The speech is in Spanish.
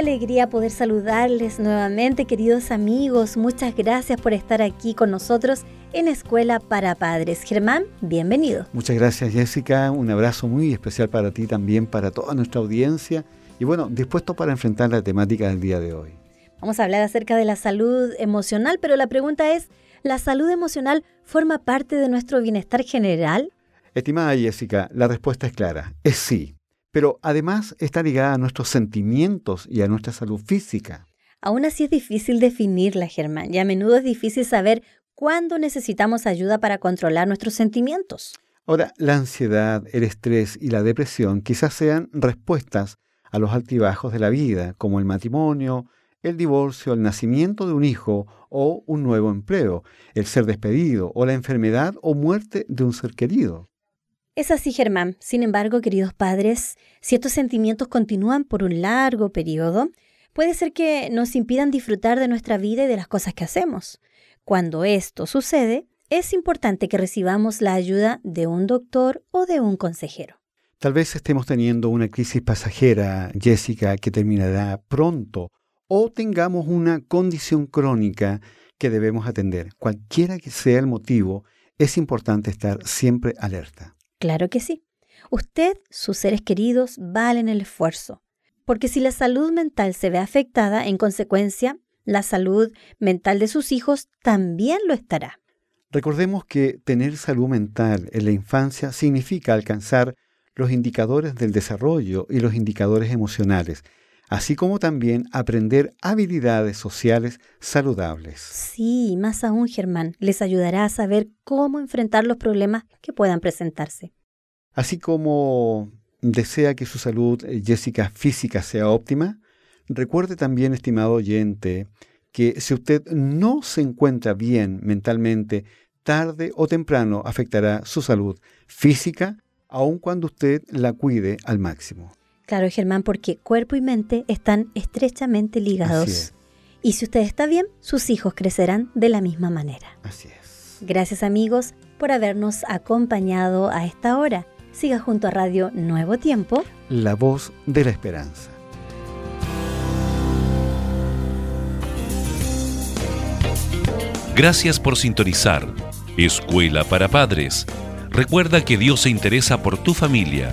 Alegría poder saludarles nuevamente, queridos amigos. Muchas gracias por estar aquí con nosotros en Escuela para Padres. Germán, bienvenido. Muchas gracias, Jessica. Un abrazo muy especial para ti también, para toda nuestra audiencia. Y bueno, dispuesto para enfrentar la temática del día de hoy. Vamos a hablar acerca de la salud emocional, pero la pregunta es, ¿la salud emocional forma parte de nuestro bienestar general? Estimada Jessica, la respuesta es clara, es sí pero además está ligada a nuestros sentimientos y a nuestra salud física. Aún así es difícil definirla, Germán, y a menudo es difícil saber cuándo necesitamos ayuda para controlar nuestros sentimientos. Ahora, la ansiedad, el estrés y la depresión quizás sean respuestas a los altibajos de la vida, como el matrimonio, el divorcio, el nacimiento de un hijo o un nuevo empleo, el ser despedido o la enfermedad o muerte de un ser querido. Es así, Germán. Sin embargo, queridos padres, si estos sentimientos continúan por un largo periodo, puede ser que nos impidan disfrutar de nuestra vida y de las cosas que hacemos. Cuando esto sucede, es importante que recibamos la ayuda de un doctor o de un consejero. Tal vez estemos teniendo una crisis pasajera, Jessica, que terminará pronto, o tengamos una condición crónica que debemos atender. Cualquiera que sea el motivo, es importante estar siempre alerta. Claro que sí. Usted, sus seres queridos, valen el esfuerzo. Porque si la salud mental se ve afectada, en consecuencia, la salud mental de sus hijos también lo estará. Recordemos que tener salud mental en la infancia significa alcanzar los indicadores del desarrollo y los indicadores emocionales, así como también aprender habilidades sociales saludables. Sí, más aún, Germán, les ayudará a saber cómo enfrentar los problemas que puedan presentarse. Así como desea que su salud, eh, Jessica, física sea óptima, recuerde también, estimado oyente, que si usted no se encuentra bien mentalmente, tarde o temprano afectará su salud física, aun cuando usted la cuide al máximo. Claro, Germán, porque cuerpo y mente están estrechamente ligados. Y si usted está bien, sus hijos crecerán de la misma manera. Así es. Gracias amigos por habernos acompañado a esta hora. Siga junto a Radio Nuevo Tiempo. La voz de la esperanza. Gracias por sintonizar. Escuela para Padres. Recuerda que Dios se interesa por tu familia